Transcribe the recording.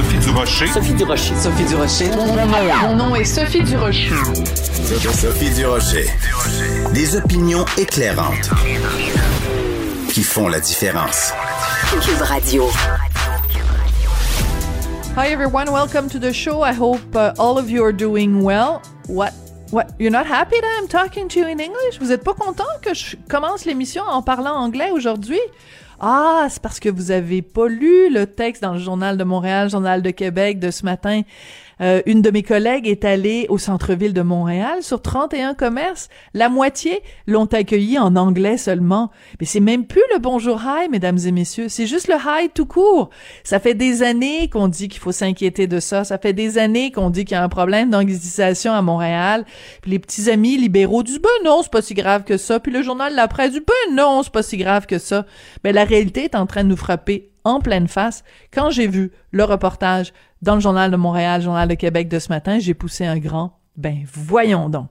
Sophie Durocher. Sophie Durocher. Sophie Durocher. Mon nom est Sophie Durocher. Sophie Durocher. Des opinions éclairantes qui font la différence. Cube Radio. Hi everyone, welcome to the show. I hope uh, all of you are doing well. What? What? You're not happy that I'm talking to you in English? Vous êtes pas content que je commence l'émission en parlant anglais aujourd'hui? Ah, c'est parce que vous avez pas lu le texte dans le Journal de Montréal, Journal de Québec de ce matin. Euh, une de mes collègues est allée au centre-ville de Montréal sur 31 commerces. La moitié l'ont accueilli en anglais seulement. Mais c'est même plus le bonjour hi, mesdames et messieurs. C'est juste le hi tout court. Ça fait des années qu'on dit qu'il faut s'inquiéter de ça. Ça fait des années qu'on dit qu'il y a un problème d'anglicisation à Montréal. Les petits amis libéraux disent, ben non, c'est pas si grave que ça. Puis le journal La Presse dit, ben non, c'est pas si grave que ça. Réalité est en train de nous frapper en pleine face. Quand j'ai vu le reportage dans le Journal de Montréal, Journal de Québec de ce matin, j'ai poussé un grand. Ben, voyons donc.